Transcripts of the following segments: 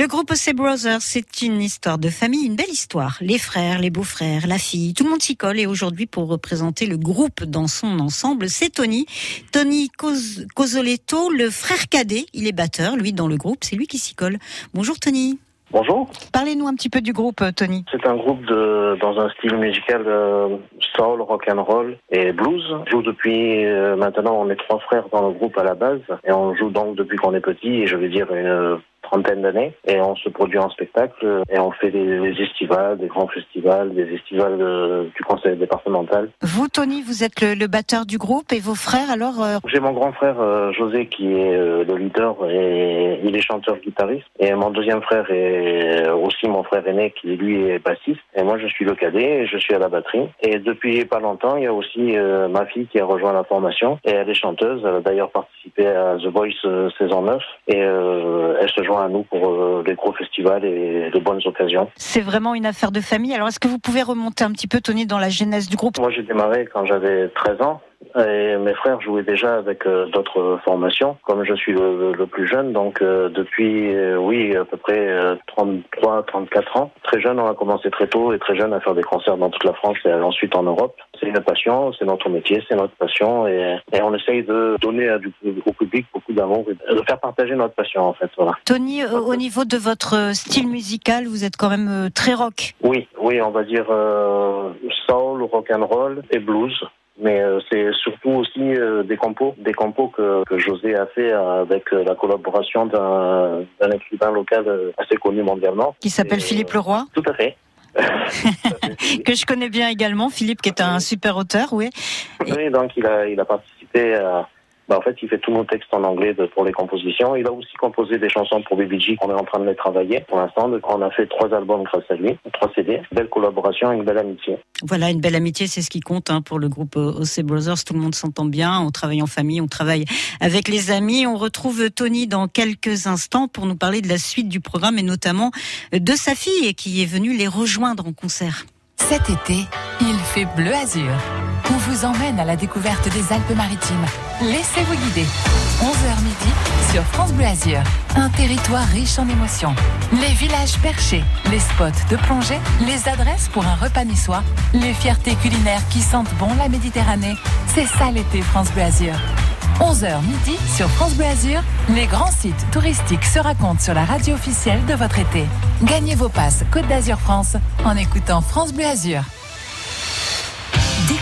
Le groupe OC Brothers, c'est une histoire de famille, une belle histoire. Les frères, les beaux-frères, la fille, tout le monde s'y colle. Et aujourd'hui, pour représenter le groupe dans son ensemble, c'est Tony. Tony Cosoletto, le frère cadet. Il est batteur, lui, dans le groupe. C'est lui qui s'y colle. Bonjour Tony. Bonjour. Parlez-nous un petit peu du groupe, Tony. C'est un groupe de, dans un style musical euh, soul, rock and roll et blues. On joue depuis euh, maintenant, on est trois frères dans le groupe à la base et on joue donc depuis qu'on est petit. Et je veux dire une trentaine d'années et on se produit en spectacle et on fait des, estivales, des grands festivals, des estivales du conseil départemental. Vous, Tony, vous êtes le, batteur du groupe et vos frères alors euh, J'ai mon grand frère euh, José qui est euh, le leader et il est chanteur-guitariste et mon deuxième frère est aussi mon frère aîné qui lui est bassiste. Et moi je suis le cadet et je suis à la batterie. Et depuis pas longtemps il y a aussi ma fille qui a rejoint la formation et elle est chanteuse, elle a d'ailleurs participé à The Voice saison 9 et elle se joint à nous pour euh, les gros festivals et de bonnes occasions. C'est vraiment une affaire de famille. Alors, est-ce que vous pouvez remonter un petit peu, Tony, dans la genèse du groupe? Moi, j'ai démarré quand j'avais 13 ans. Et mes frères jouaient déjà avec euh, d'autres formations, comme je suis le, plus jeune, donc euh, depuis, euh, oui, à peu près 33, 34 ans. Très jeune, on a commencé très tôt et très jeune à faire des concerts dans toute la France et ensuite en Europe. C'est une passion, c'est notre métier, c'est notre passion et, et, on essaye de donner à du, au public beaucoup d'amour et de faire partager notre passion en fait. Voilà. Tony, au niveau de votre style musical, vous êtes quand même très rock. Oui, oui, on va dire soul, rock and roll et blues mais euh, c'est surtout aussi euh, des compos, des compos que, que José a fait avec euh, la collaboration d'un écrivain local assez connu mondialement. Qui s'appelle Philippe Leroy Tout à fait. que je connais bien également, Philippe, qui est un super auteur, oui. Oui, donc il a, il a participé à, bah, en fait, il fait tous nos textes en anglais pour les compositions. Il a aussi composé des chansons pour BBG. On est en train de les travailler pour l'instant. On a fait trois albums grâce à lui, trois CD. Belle collaboration, une belle amitié. Voilà, une belle amitié, c'est ce qui compte hein, pour le groupe OC Brothers. Tout le monde s'entend bien. On travaille en famille, on travaille avec les amis. On retrouve Tony dans quelques instants pour nous parler de la suite du programme et notamment de sa fille qui est venue les rejoindre en concert. Cet été, il fait bleu azur. On vous emmène à la découverte des Alpes-Maritimes. Laissez-vous guider. 11h midi sur France Bleu Azur. Un territoire riche en émotions. Les villages perchés, les spots de plongée, les adresses pour un repas niçois, les fiertés culinaires qui sentent bon la Méditerranée. C'est ça l'été France Bleu Azur. 11h midi sur France Bleu Azur, les grands sites touristiques se racontent sur la radio officielle de votre été. Gagnez vos passes Côte d'Azur France en écoutant France Bleu Azur.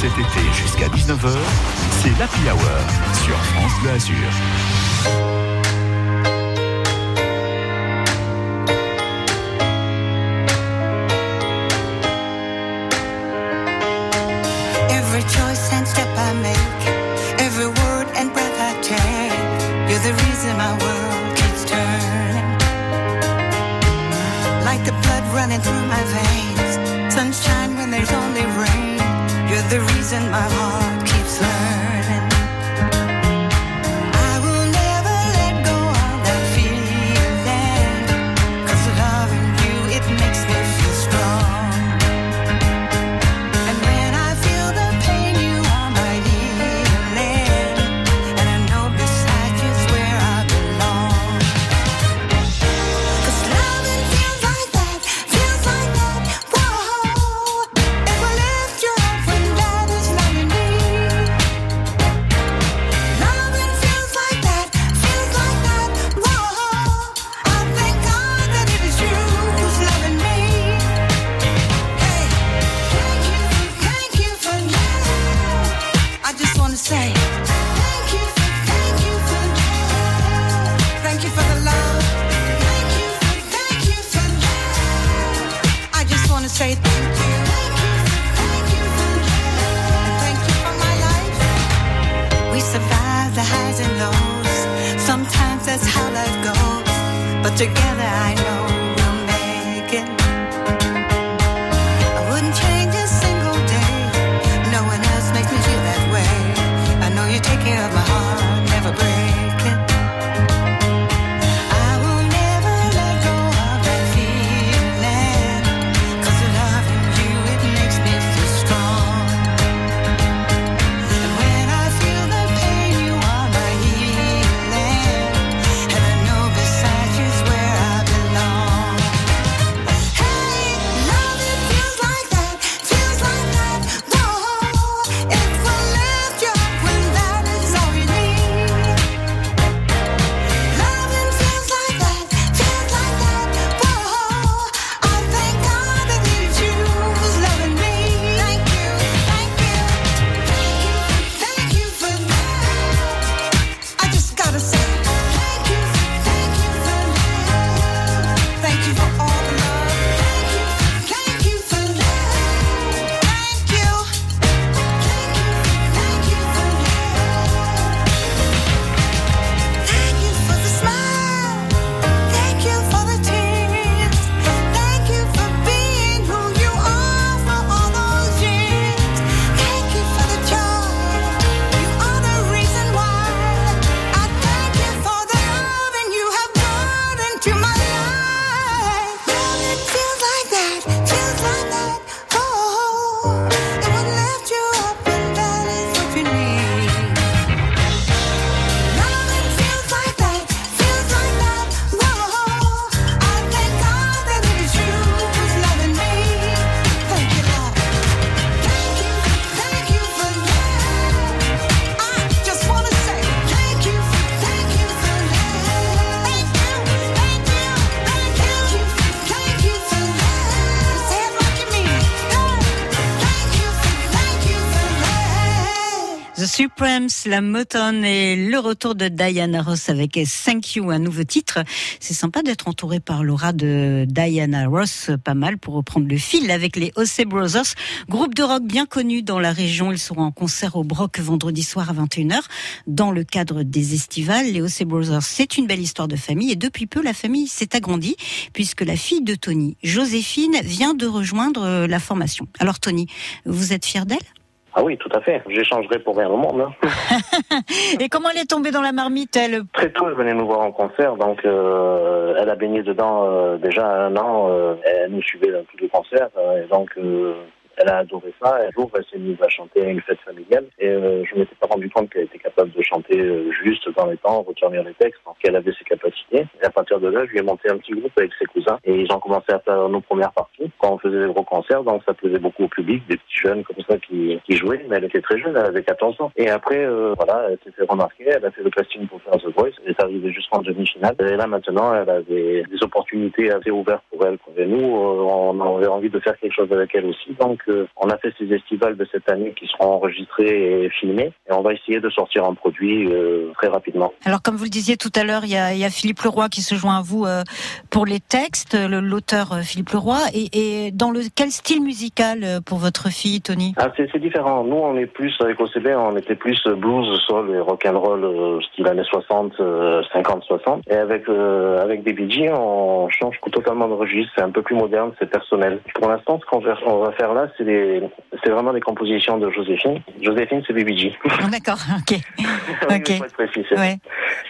Cet été jusqu'à 19h, c'est l'Happy Hour sur France Bleu Azur. Running through my veins, sunshine when there's only rain. The reason my heart survived the highs and lows. Sometimes that's how life goes, but together I know we'll make it. Supremes, la Motown et le retour de Diana Ross avec Thank You, un nouveau titre. C'est sympa d'être entouré par l'aura de Diana Ross, pas mal pour reprendre le fil avec les Ossé Brothers, groupe de rock bien connu dans la région. Ils seront en concert au Broc vendredi soir à 21h dans le cadre des estivales. Les Ossé Brothers, c'est une belle histoire de famille et depuis peu la famille s'est agrandie puisque la fille de Tony, Joséphine, vient de rejoindre euh, la formation. Alors Tony, vous êtes fier d'elle? Ah oui, tout à fait. J'échangerai pour rien au monde. hein. Et comment elle est tombée dans la marmite, elle? Très tôt, elle venait nous voir en concert, donc euh, elle a baigné dedans euh, déjà un an. euh, elle nous suivait dans tous les concerts, euh, et donc euh, elle a adoré ça. Un jour, elle s'est mise à chanter à une fête familiale, et euh, je ne m'étais pas rendu compte qu'elle était capable de chanter euh, juste dans les temps, retenir les textes, qu'elle avait ses capacités. Et à partir de là, je lui ai monté un petit groupe avec ses cousins, et ils ont commencé à faire nos premières parties quand on faisait des gros concerts, donc ça plaisait beaucoup au public, des petits jeunes comme ça qui, qui jouaient, mais elle était très jeune, elle avait 14 ans. Et après, euh, voilà, elle s'est fait remarquer, elle a fait le casting pour faire The Voice, elle est arrivée jusqu'en demi-finale. Et là maintenant, elle a des, opportunités assez ouvertes pour elle. Et nous, euh, on avait envie de faire quelque chose avec elle aussi, donc euh, on a fait ces estivales de cette année qui seront enregistrés et filmés, et on va essayer de sortir un produit euh, très rapidement. Alors, comme vous le disiez tout à l'heure, il y a, il y a Philippe Leroy qui se joint à vous euh, pour les textes, l'auteur euh, Philippe Leroy. Et, et dans le quel style musical pour votre fille, Tony? Ah, c'est c'est différent. Nous, on est plus, avec OCB, on était plus blues, soul et rock'n'roll, euh, style années 60, euh, 50, 60. Et avec, avec des on change totalement de registre. C'est un peu plus moderne, c'est personnel. Pour l'instant, ce qu'on va, faire là, c'est vraiment des compositions de Joséphine. Joséphine, c'est Bee Gees. Ah, D'accord, ok. Oui, faut être précis, Ouais.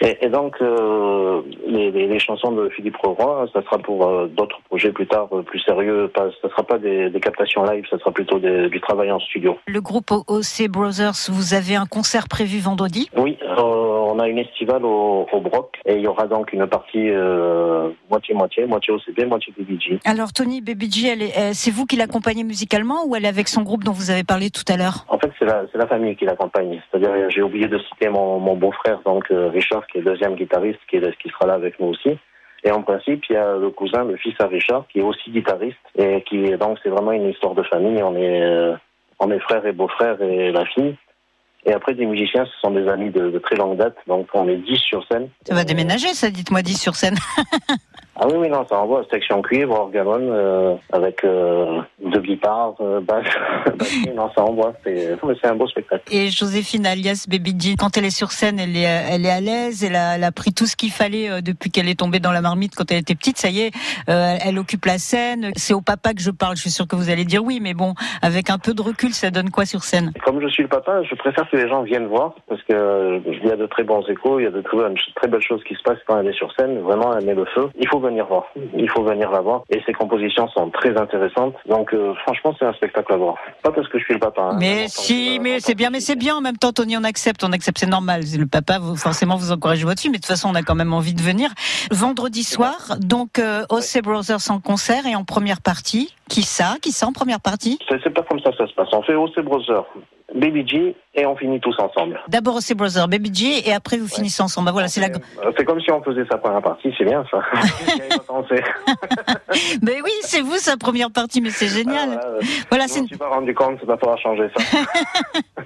Et, et donc, euh, les, les, les chansons de Philippe Leroy, ça sera pour euh, d'autres projets plus tard, euh, plus sérieux. Pas, ça sera pas des, des captations live, ça sera plutôt des- du travail en studio. Le groupe OC Brothers, vous avez un concert prévu vendredi? Oui, euh, on a une estivale au, au Broc et il y aura donc une partie euh, moitié-moitié, moitié OCB, moitié BBG. Alors, Tony, Baby G, elle est- euh, c'est vous qui l'accompagnez musicalement ou elle est avec son groupe dont vous avez parlé tout à l'heure? En fait, c'est la, famille qui l'accompagne. C'est-à-dire, j'ai oublié de citer mon, mon beau-frère, donc euh, Richard, qui est deuxième guitariste, qui, est, qui sera là avec nous aussi. Et en principe, il y a le cousin, le fils à Richard, qui est aussi guitariste et qui donc c'est vraiment une histoire de famille. On est, euh, on est frères et beaux-frères et la fille. Et après, des musiciens, ce sont des amis de, de très longue date, donc on est 10 sur scène. Ça va déménager, ça, dites-moi 10 sur scène. Ah oui, oui, non, ça envoie section cuivre, organon, euh, avec euh, deux guitares, euh, basse, non, ça envoie. C'est mais c'est un beau spectacle. Et Joséphine alias Baby G, quand elle est sur scène, elle est, elle est à l'aise, elle a, elle a pris tout ce qu'il fallait euh, depuis qu'elle est tombée dans la marmite quand elle était petite. Ça y est, euh, elle occupe la scène. C'est au papa que je parle. Je suis sûre que vous allez dire oui, mais bon, avec un peu de recul, ça donne quoi sur scène? Comme je suis le papa, je préfère que les gens viennent voir parce que euh, il y a de très bons échos, il y a de très bonnes, très belles choses qui se passent quand elle est sur scène. Vraiment, elle met le feu. Il faut venir voir. Il faut venir la voir. Et ses compositions sont très intéressantes. Donc, euh, franchement, c'est un spectacle à voir. Pas parce que je suis le papa. hein. Mais si, que- mais c'est bien, mais c'est bien en même temps, Tony, on accepte, on accepte, c'est normal. Le papa, vous, forcément, vous encouragez votre fille, mais de toute façon, on a quand même envie de venir. Vendredi soir, donc, euh, OC Brothers en concert et en première partie. Qui ça? Qui ça en première partie? C'est pas comme ça que ça se passe. On fait OC Brother, Baby G et on finit tous ensemble. D'abord OC Brothers, Baby G, et après vous finissez ensemble. Bah voilà, c'est la. Euh, C'est comme si on faisait sa première partie, c'est bien ça. Mais oui, c'est vous sa première partie, mais c'est génial. Ah, voilà. Voilà, Je c'est m'en suis pas rendu compte, il va falloir changer ça.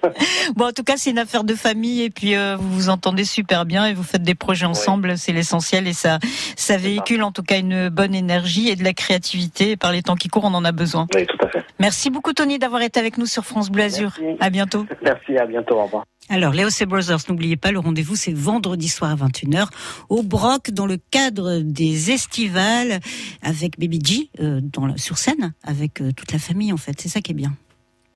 bon. En tout cas, c'est une affaire de famille, et puis euh, vous vous entendez super bien et vous faites des projets ensemble. C'est l'essentiel et ça, ça véhicule en tout cas une bonne énergie et de la créativité. Et par les temps qui courent, on en a besoin. Oui, tout à fait. Merci beaucoup Tony d'avoir été avec nous sur France Bleu Azur. Merci. À bientôt. Merci, à bientôt, au revoir. Alors, Léo C. Brothers, n'oubliez pas, le rendez-vous, c'est vendredi soir à 21h au Broc, dans le cadre des estivales, avec Baby G, euh, dans la- sur scène, avec euh, toute la famille, en fait. C'est ça qui est bien.